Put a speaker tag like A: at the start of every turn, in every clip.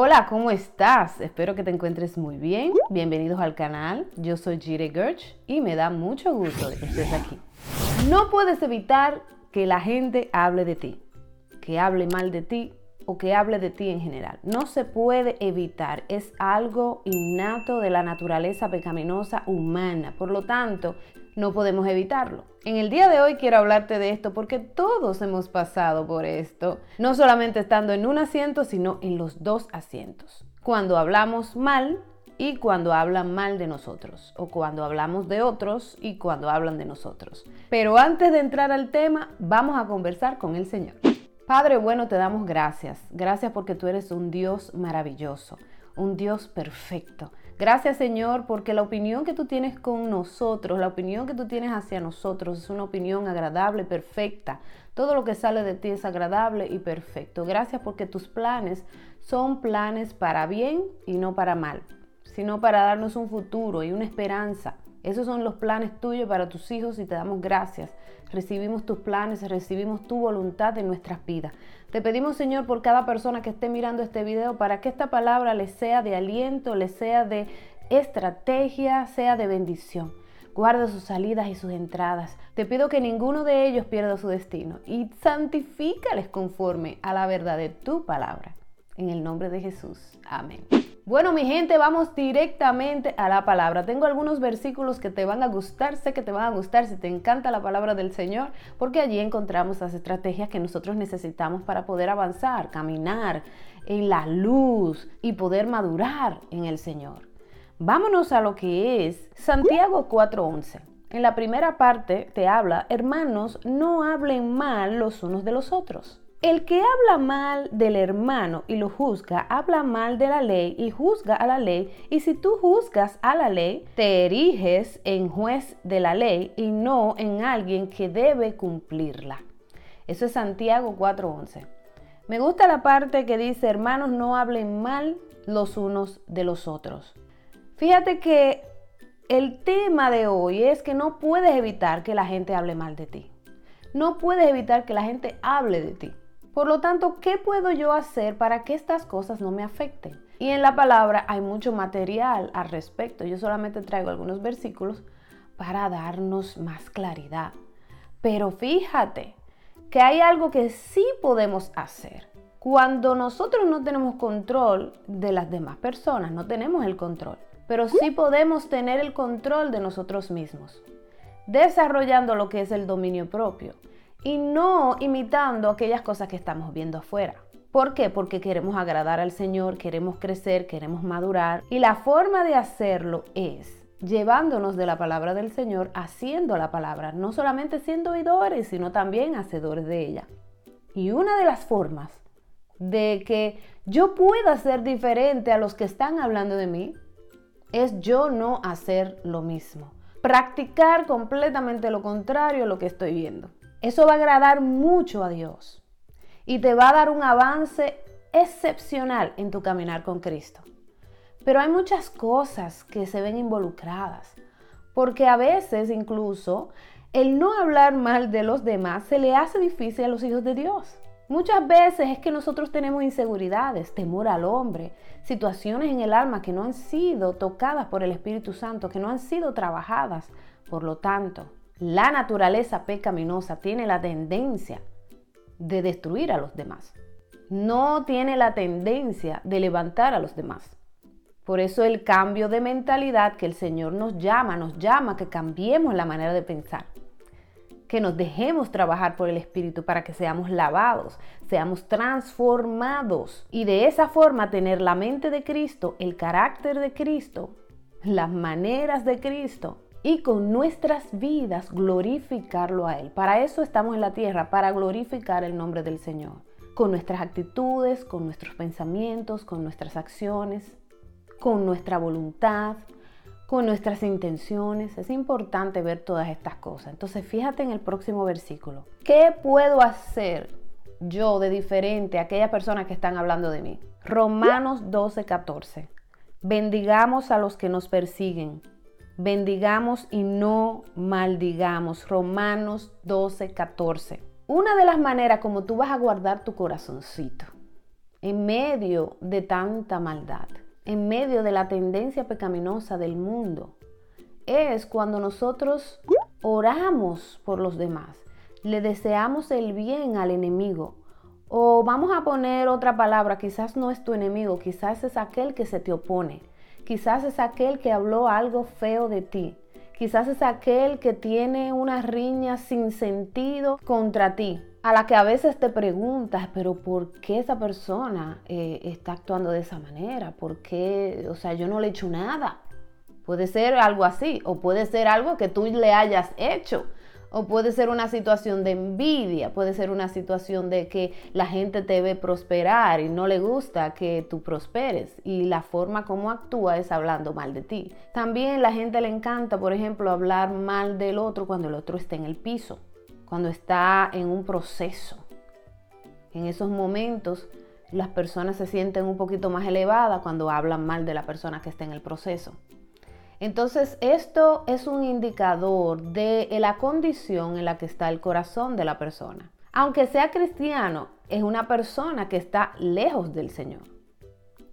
A: Hola, ¿cómo estás? Espero que te encuentres muy bien. Bienvenidos al canal. Yo soy Jire Gerch y me da mucho gusto que estés aquí. No puedes evitar que la gente hable de ti, que hable mal de ti o que hable de ti en general. No se puede evitar, es algo innato de la naturaleza pecaminosa humana. Por lo tanto, no podemos evitarlo. En el día de hoy quiero hablarte de esto porque todos hemos pasado por esto, no solamente estando en un asiento, sino en los dos asientos. Cuando hablamos mal y cuando hablan mal de nosotros, o cuando hablamos de otros y cuando hablan de nosotros. Pero antes de entrar al tema, vamos a conversar con el Señor. Padre bueno, te damos gracias. Gracias porque tú eres un Dios maravilloso, un Dios perfecto. Gracias Señor porque la opinión que tú tienes con nosotros, la opinión que tú tienes hacia nosotros es una opinión agradable, perfecta. Todo lo que sale de ti es agradable y perfecto. Gracias porque tus planes son planes para bien y no para mal, sino para darnos un futuro y una esperanza. Esos son los planes tuyos para tus hijos y te damos gracias. Recibimos tus planes, recibimos tu voluntad en nuestras vidas. Te pedimos, Señor, por cada persona que esté mirando este video, para que esta palabra les sea de aliento, les sea de estrategia, sea de bendición. Guarda sus salidas y sus entradas. Te pido que ninguno de ellos pierda su destino y santifícales conforme a la verdad de tu palabra. En el nombre de Jesús. Amén. Bueno, mi gente, vamos directamente a la palabra. Tengo algunos versículos que te van a gustar, sé que te van a gustar si te encanta la palabra del Señor, porque allí encontramos las estrategias que nosotros necesitamos para poder avanzar, caminar en la luz y poder madurar en el Señor. Vámonos a lo que es Santiago 4:11. En la primera parte te habla, hermanos, no hablen mal los unos de los otros. El que habla mal del hermano y lo juzga, habla mal de la ley y juzga a la ley. Y si tú juzgas a la ley, te eriges en juez de la ley y no en alguien que debe cumplirla. Eso es Santiago 4:11. Me gusta la parte que dice, hermanos, no hablen mal los unos de los otros. Fíjate que el tema de hoy es que no puedes evitar que la gente hable mal de ti. No puedes evitar que la gente hable de ti. Por lo tanto, ¿qué puedo yo hacer para que estas cosas no me afecten? Y en la palabra hay mucho material al respecto. Yo solamente traigo algunos versículos para darnos más claridad. Pero fíjate que hay algo que sí podemos hacer. Cuando nosotros no tenemos control de las demás personas, no tenemos el control, pero sí podemos tener el control de nosotros mismos, desarrollando lo que es el dominio propio y no imitando aquellas cosas que estamos viendo afuera. ¿Por qué? Porque queremos agradar al Señor, queremos crecer, queremos madurar y la forma de hacerlo es llevándonos de la palabra del Señor, haciendo la palabra, no solamente siendo oidores, sino también hacedores de ella. Y una de las formas de que yo pueda ser diferente a los que están hablando de mí es yo no hacer lo mismo. Practicar completamente lo contrario a lo que estoy viendo. Eso va a agradar mucho a Dios y te va a dar un avance excepcional en tu caminar con Cristo. Pero hay muchas cosas que se ven involucradas, porque a veces incluso el no hablar mal de los demás se le hace difícil a los hijos de Dios. Muchas veces es que nosotros tenemos inseguridades, temor al hombre, situaciones en el alma que no han sido tocadas por el Espíritu Santo, que no han sido trabajadas. Por lo tanto, la naturaleza pecaminosa tiene la tendencia de destruir a los demás. No tiene la tendencia de levantar a los demás. Por eso el cambio de mentalidad que el Señor nos llama, nos llama que cambiemos la manera de pensar, que nos dejemos trabajar por el Espíritu para que seamos lavados, seamos transformados y de esa forma tener la mente de Cristo, el carácter de Cristo, las maneras de Cristo y con nuestras vidas glorificarlo a Él. Para eso estamos en la tierra, para glorificar el nombre del Señor. Con nuestras actitudes, con nuestros pensamientos, con nuestras acciones, con nuestra voluntad, con nuestras intenciones. Es importante ver todas estas cosas. Entonces fíjate en el próximo versículo. ¿Qué puedo hacer yo de diferente a aquellas personas que están hablando de mí? Romanos 12, 14. Bendigamos a los que nos persiguen bendigamos y no maldigamos. Romanos 12, 14. Una de las maneras como tú vas a guardar tu corazoncito, en medio de tanta maldad, en medio de la tendencia pecaminosa del mundo, es cuando nosotros oramos por los demás, le deseamos el bien al enemigo. O vamos a poner otra palabra, quizás no es tu enemigo, quizás es aquel que se te opone, quizás es aquel que habló algo feo de ti, quizás es aquel que tiene una riña sin sentido contra ti, a la que a veces te preguntas, pero ¿por qué esa persona eh, está actuando de esa manera? ¿Por qué? O sea, yo no le he hecho nada. Puede ser algo así, o puede ser algo que tú le hayas hecho. O puede ser una situación de envidia, puede ser una situación de que la gente te ve prosperar y no le gusta que tú prosperes y la forma como actúa es hablando mal de ti. También la gente le encanta, por ejemplo, hablar mal del otro cuando el otro está en el piso, cuando está en un proceso. En esos momentos las personas se sienten un poquito más elevadas cuando hablan mal de la persona que está en el proceso. Entonces, esto es un indicador de la condición en la que está el corazón de la persona. Aunque sea cristiano, es una persona que está lejos del Señor.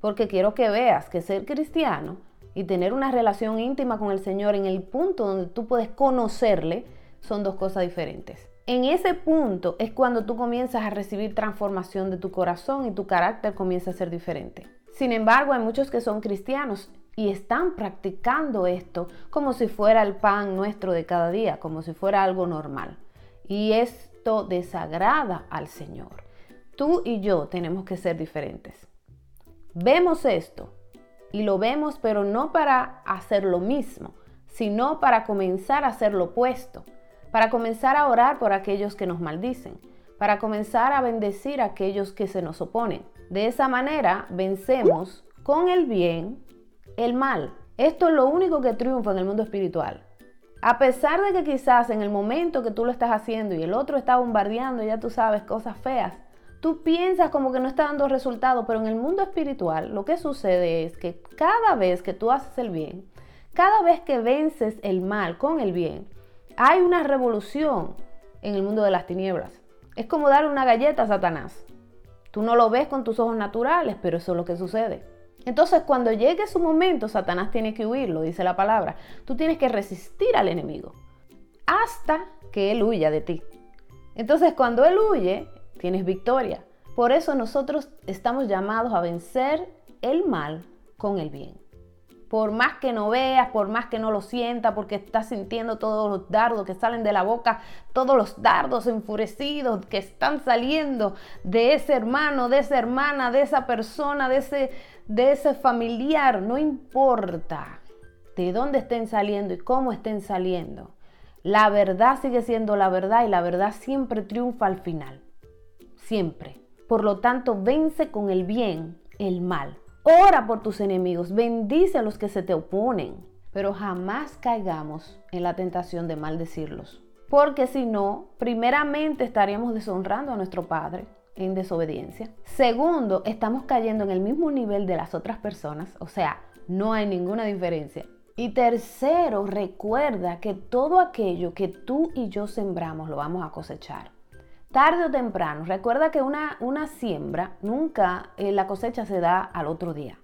A: Porque quiero que veas que ser cristiano y tener una relación íntima con el Señor en el punto donde tú puedes conocerle son dos cosas diferentes. En ese punto es cuando tú comienzas a recibir transformación de tu corazón y tu carácter comienza a ser diferente. Sin embargo, hay muchos que son cristianos y están practicando esto como si fuera el pan nuestro de cada día, como si fuera algo normal. Y esto desagrada al Señor. Tú y yo tenemos que ser diferentes. Vemos esto y lo vemos pero no para hacer lo mismo, sino para comenzar a hacer lo opuesto, para comenzar a orar por aquellos que nos maldicen, para comenzar a bendecir a aquellos que se nos oponen. De esa manera vencemos con el bien el mal. Esto es lo único que triunfa en el mundo espiritual. A pesar de que quizás en el momento que tú lo estás haciendo y el otro está bombardeando, ya tú sabes, cosas feas, tú piensas como que no está dando resultado, pero en el mundo espiritual lo que sucede es que cada vez que tú haces el bien, cada vez que vences el mal con el bien, hay una revolución en el mundo de las tinieblas. Es como dar una galleta a Satanás. Tú no lo ves con tus ojos naturales, pero eso es lo que sucede. Entonces, cuando llegue su momento, Satanás tiene que huir, lo dice la palabra. Tú tienes que resistir al enemigo hasta que él huya de ti. Entonces, cuando él huye, tienes victoria. Por eso nosotros estamos llamados a vencer el mal con el bien. Por más que no veas, por más que no lo sientas, porque estás sintiendo todos los dardos que salen de la boca, todos los dardos enfurecidos que están saliendo de ese hermano, de esa hermana, de esa persona, de ese de ese familiar, no importa de dónde estén saliendo y cómo estén saliendo. La verdad sigue siendo la verdad y la verdad siempre triunfa al final. Siempre. Por lo tanto, vence con el bien el mal. Ora por tus enemigos, bendice a los que se te oponen, pero jamás caigamos en la tentación de maldecirlos. Porque si no, primeramente estaríamos deshonrando a nuestro Padre en desobediencia. Segundo, estamos cayendo en el mismo nivel de las otras personas, o sea, no hay ninguna diferencia. Y tercero, recuerda que todo aquello que tú y yo sembramos lo vamos a cosechar. Tarde o temprano, recuerda que una, una siembra, nunca eh, la cosecha se da al otro día,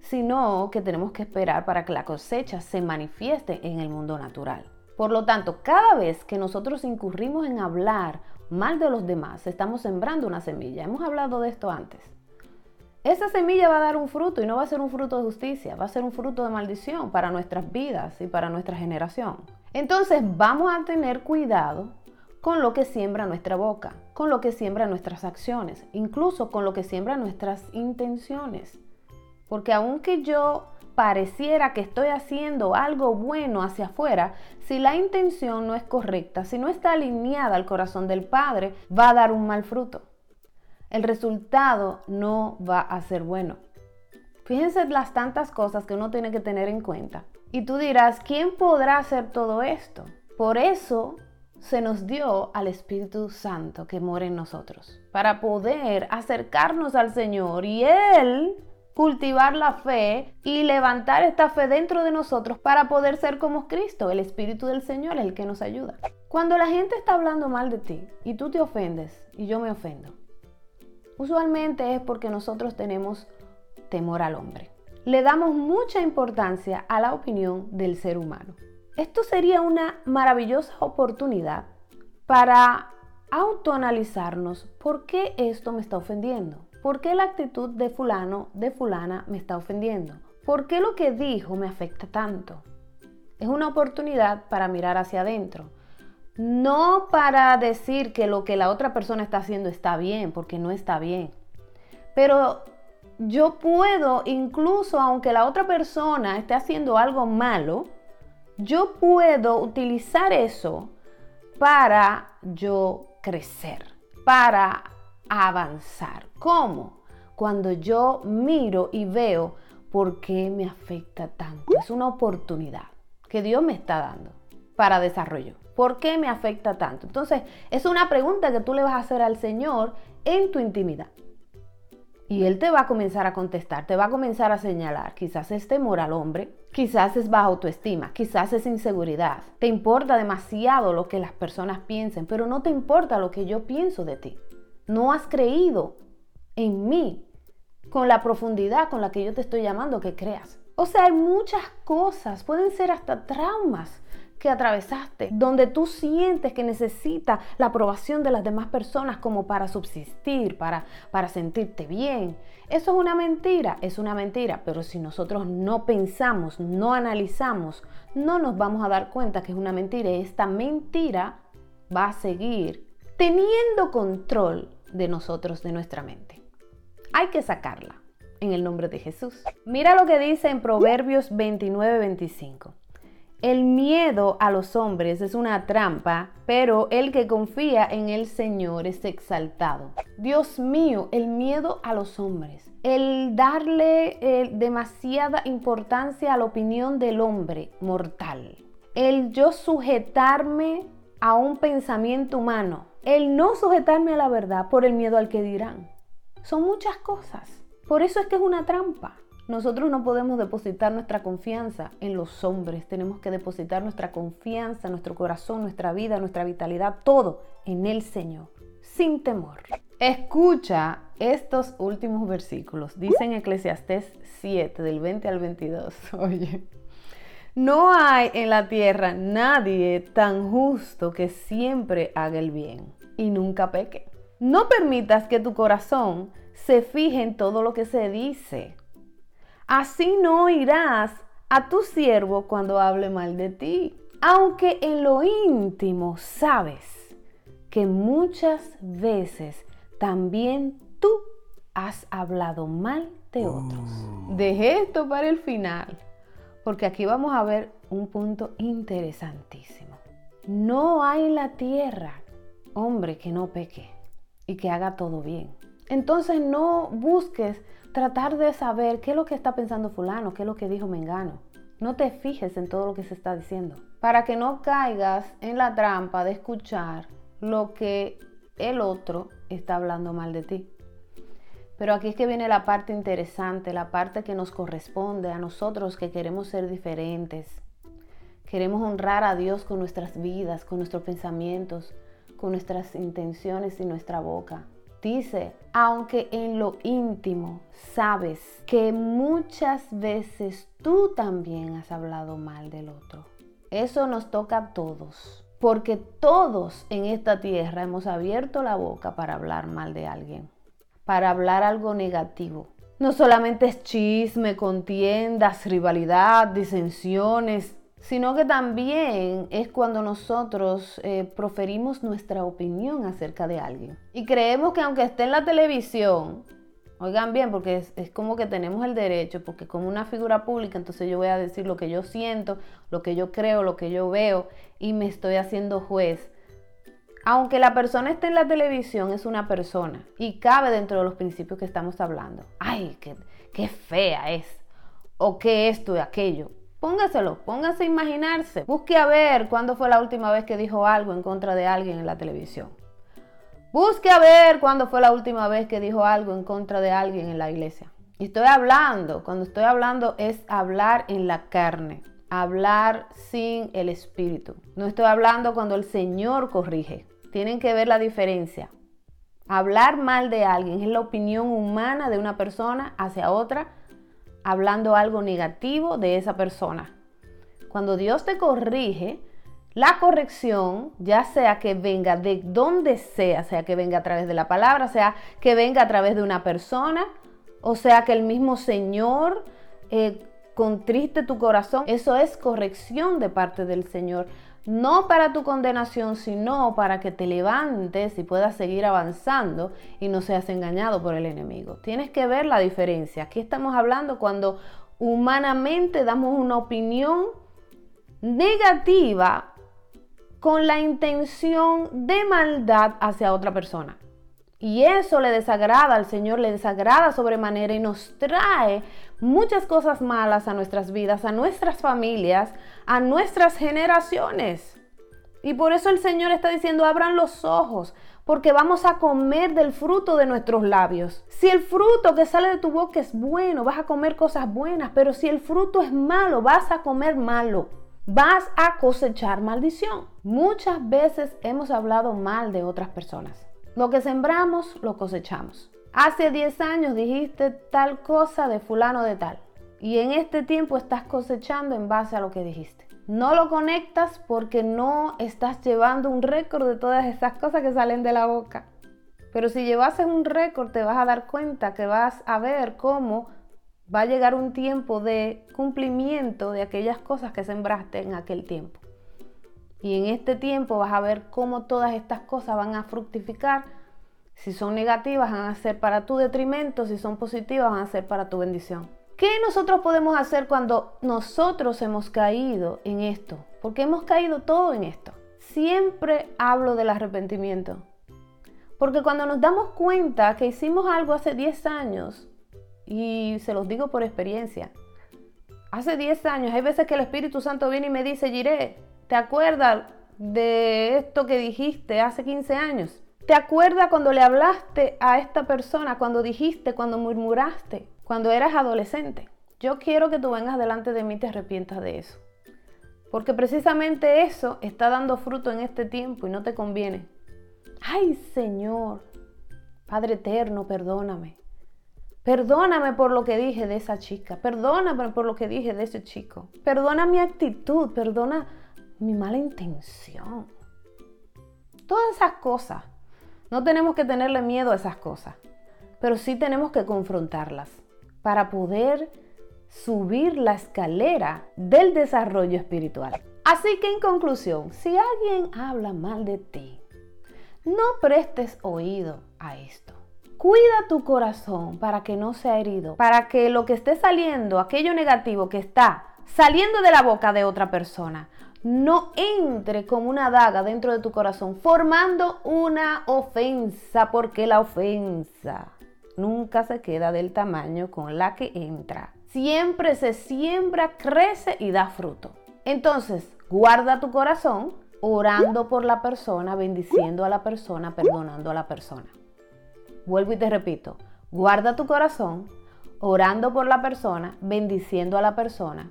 A: sino que tenemos que esperar para que la cosecha se manifieste en el mundo natural. Por lo tanto, cada vez que nosotros incurrimos en hablar mal de los demás, estamos sembrando una semilla. Hemos hablado de esto antes. Esa semilla va a dar un fruto y no va a ser un fruto de justicia, va a ser un fruto de maldición para nuestras vidas y para nuestra generación. Entonces vamos a tener cuidado con lo que siembra nuestra boca, con lo que siembra nuestras acciones, incluso con lo que siembra nuestras intenciones. Porque aunque yo pareciera que estoy haciendo algo bueno hacia afuera, si la intención no es correcta, si no está alineada al corazón del Padre, va a dar un mal fruto. El resultado no va a ser bueno. Fíjense las tantas cosas que uno tiene que tener en cuenta. Y tú dirás, ¿quién podrá hacer todo esto? Por eso se nos dio al Espíritu Santo que mora en nosotros, para poder acercarnos al Señor y Él cultivar la fe y levantar esta fe dentro de nosotros para poder ser como Cristo. El Espíritu del Señor el que nos ayuda. Cuando la gente está hablando mal de ti y tú te ofendes y yo me ofendo, Usualmente es porque nosotros tenemos temor al hombre. Le damos mucha importancia a la opinión del ser humano. Esto sería una maravillosa oportunidad para autoanalizarnos por qué esto me está ofendiendo. ¿Por qué la actitud de fulano, de fulana me está ofendiendo? ¿Por qué lo que dijo me afecta tanto? Es una oportunidad para mirar hacia adentro. No para decir que lo que la otra persona está haciendo está bien, porque no está bien. Pero yo puedo, incluso aunque la otra persona esté haciendo algo malo, yo puedo utilizar eso para yo crecer, para avanzar. ¿Cómo? Cuando yo miro y veo por qué me afecta tanto. Es una oportunidad que Dios me está dando para desarrollo. ¿Por qué me afecta tanto? Entonces, es una pregunta que tú le vas a hacer al Señor en tu intimidad. Y Él te va a comenzar a contestar, te va a comenzar a señalar. Quizás es temor al hombre, quizás es baja autoestima, quizás es inseguridad. Te importa demasiado lo que las personas piensen, pero no te importa lo que yo pienso de ti. No has creído en mí con la profundidad con la que yo te estoy llamando que creas. O sea, hay muchas cosas, pueden ser hasta traumas que atravesaste, donde tú sientes que necesitas la aprobación de las demás personas como para subsistir, para, para sentirte bien. Eso es una mentira, es una mentira, pero si nosotros no pensamos, no analizamos, no nos vamos a dar cuenta que es una mentira y esta mentira va a seguir teniendo control de nosotros, de nuestra mente. Hay que sacarla en el nombre de Jesús. Mira lo que dice en Proverbios 29-25. El miedo a los hombres es una trampa, pero el que confía en el Señor es exaltado. Dios mío, el miedo a los hombres. El darle eh, demasiada importancia a la opinión del hombre mortal. El yo sujetarme a un pensamiento humano. El no sujetarme a la verdad por el miedo al que dirán. Son muchas cosas. Por eso es que es una trampa. Nosotros no podemos depositar nuestra confianza en los hombres, tenemos que depositar nuestra confianza, nuestro corazón, nuestra vida, nuestra vitalidad, todo en el Señor, sin temor. Escucha estos últimos versículos. Dice en Eclesiastés 7, del 20 al 22. Oye, no hay en la tierra nadie tan justo que siempre haga el bien y nunca peque. No permitas que tu corazón se fije en todo lo que se dice Así no oirás a tu siervo cuando hable mal de ti. Aunque en lo íntimo sabes que muchas veces también tú has hablado mal de otros. Oh. Deje esto para el final, porque aquí vamos a ver un punto interesantísimo. No hay en la tierra hombre que no peque y que haga todo bien. Entonces no busques tratar de saber qué es lo que está pensando fulano, qué es lo que dijo Mengano. No te fijes en todo lo que se está diciendo, para que no caigas en la trampa de escuchar lo que el otro está hablando mal de ti. Pero aquí es que viene la parte interesante, la parte que nos corresponde a nosotros que queremos ser diferentes. Queremos honrar a Dios con nuestras vidas, con nuestros pensamientos, con nuestras intenciones y nuestra boca. Dice, aunque en lo íntimo sabes que muchas veces tú también has hablado mal del otro. Eso nos toca a todos, porque todos en esta tierra hemos abierto la boca para hablar mal de alguien, para hablar algo negativo. No solamente es chisme, contiendas, rivalidad, disensiones, sino que también es cuando nosotros eh, proferimos nuestra opinión acerca de alguien. Y creemos que aunque esté en la televisión, oigan bien, porque es, como que tenemos el derecho, porque como una figura pública, entonces yo voy a decir lo que yo siento, lo que yo creo, lo que yo veo, y me estoy haciendo juez. Aunque la persona esté en la televisión, es una persona y cabe dentro de los principios que estamos hablando. Ay, qué, qué fea es, o qué esto y aquello Póngaselo, póngase a imaginarse. Busque a ver cuándo fue la última vez que dijo algo en contra de alguien en la televisión. Busque a ver cuándo fue la última vez que dijo algo en contra de alguien en la iglesia. Y estoy hablando, cuando estoy hablando es hablar en la carne, hablar sin el espíritu. No estoy hablando cuando el Señor corrige. Tienen que ver la diferencia. Hablar mal de alguien es la opinión humana de una persona hacia otra, hablando algo negativo de esa persona. Cuando Dios te corrige, la corrección, ya sea que venga de donde sea, sea que venga a través de la palabra, sea que venga a través de una persona, o sea que el mismo Señor eh, contriste tu corazón, eso es corrección de parte del Señor. No para tu condenación, sino para que te levantes y puedas seguir avanzando y no seas engañado por el enemigo. Tienes que ver la diferencia. Aquí estamos hablando cuando humanamente damos una opinión negativa con la intención de maldad hacia otra persona. Y eso le desagrada al Señor, le desagrada sobremanera y nos trae muchas cosas malas a nuestras vidas, a nuestras familias, a nuestras generaciones. Y por eso el Señor está diciendo, abran los ojos, porque vamos a comer del fruto de nuestros labios. Si el fruto que sale de tu boca es bueno, vas a comer cosas buenas, pero si el fruto es malo, vas a comer malo vas a cosechar maldición. Muchas veces hemos hablado mal de otras personas. Lo que sembramos, lo cosechamos. Hace 10 años dijiste tal cosa de fulano de tal. Y en este tiempo estás cosechando en base a lo que dijiste. No lo conectas porque no estás llevando un récord de todas esas cosas que salen de la boca. Pero si llevases un récord te vas a dar cuenta que vas a ver cómo va a llegar un tiempo de cumplimiento de aquellas cosas que sembraste en aquel tiempo. Y en este tiempo vas a ver cómo todas estas cosas van a fructificar. Si son negativas, van a ser para tu detrimento. Si son positivas, van a ser para tu bendición. ¿Qué nosotros podemos hacer cuando nosotros hemos caído en esto? Porque hemos caído todo en esto. Siempre hablo del arrepentimiento. Porque cuando nos damos cuenta que hicimos algo hace 10 años y se los digo por experiencia. Hace 10 años hay veces que el Espíritu Santo viene y me dice, Giré, ¿te acuerdas de esto que dijiste hace 15 años? ¿Te acuerdas cuando le hablaste a esta persona, cuando dijiste, cuando murmuraste, cuando eras adolescente? Yo quiero que tú vengas delante de mí y te arrepientas de eso. Porque precisamente eso está dando fruto en este tiempo y no te conviene. Ay Señor, Padre eterno, perdóname. Perdóname por lo que dije de esa chica. Perdóname por lo que dije de ese chico. Perdona mi actitud. Perdona mi mala intención. Todas esas cosas. No tenemos que tenerle miedo a esas cosas. Pero sí tenemos que confrontarlas para poder subir la escalera del desarrollo espiritual. Así que en conclusión, si alguien habla mal de ti, no prestes oído a esto. Cuida tu corazón para que no sea herido, para que lo que esté saliendo, aquello negativo que está saliendo de la boca de otra persona, no entre como una daga dentro de tu corazón, formando una ofensa, porque la ofensa nunca se queda del tamaño con la que entra. Siempre se siembra, crece y da fruto. Entonces, guarda tu corazón orando por la persona, bendiciendo a la persona, perdonando a la persona. Vuelvo y te repito, guarda tu corazón orando por la persona, bendiciendo a la persona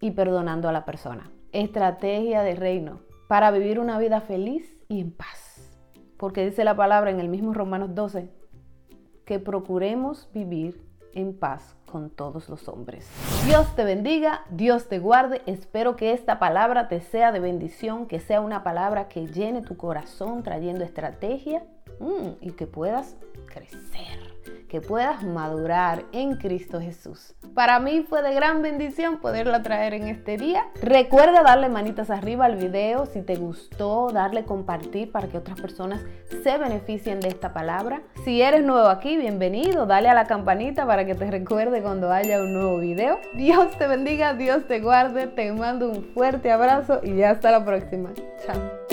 A: y perdonando a la persona. Estrategia de reino para vivir una vida feliz y en paz. Porque dice la palabra en el mismo Romanos 12 que procuremos vivir en paz con todos los hombres. Dios te bendiga, Dios te guarde. Espero que esta palabra te sea de bendición, que sea una palabra que llene tu corazón trayendo estrategia Mm, y que puedas crecer, que puedas madurar en Cristo Jesús. Para mí fue de gran bendición poderla traer en este día. Recuerda darle manitas arriba al video si te gustó, darle compartir para que otras personas se beneficien de esta palabra. Si eres nuevo aquí, bienvenido. Dale a la campanita para que te recuerde cuando haya un nuevo video. Dios te bendiga, Dios te guarde. Te mando un fuerte abrazo y hasta la próxima. Chao.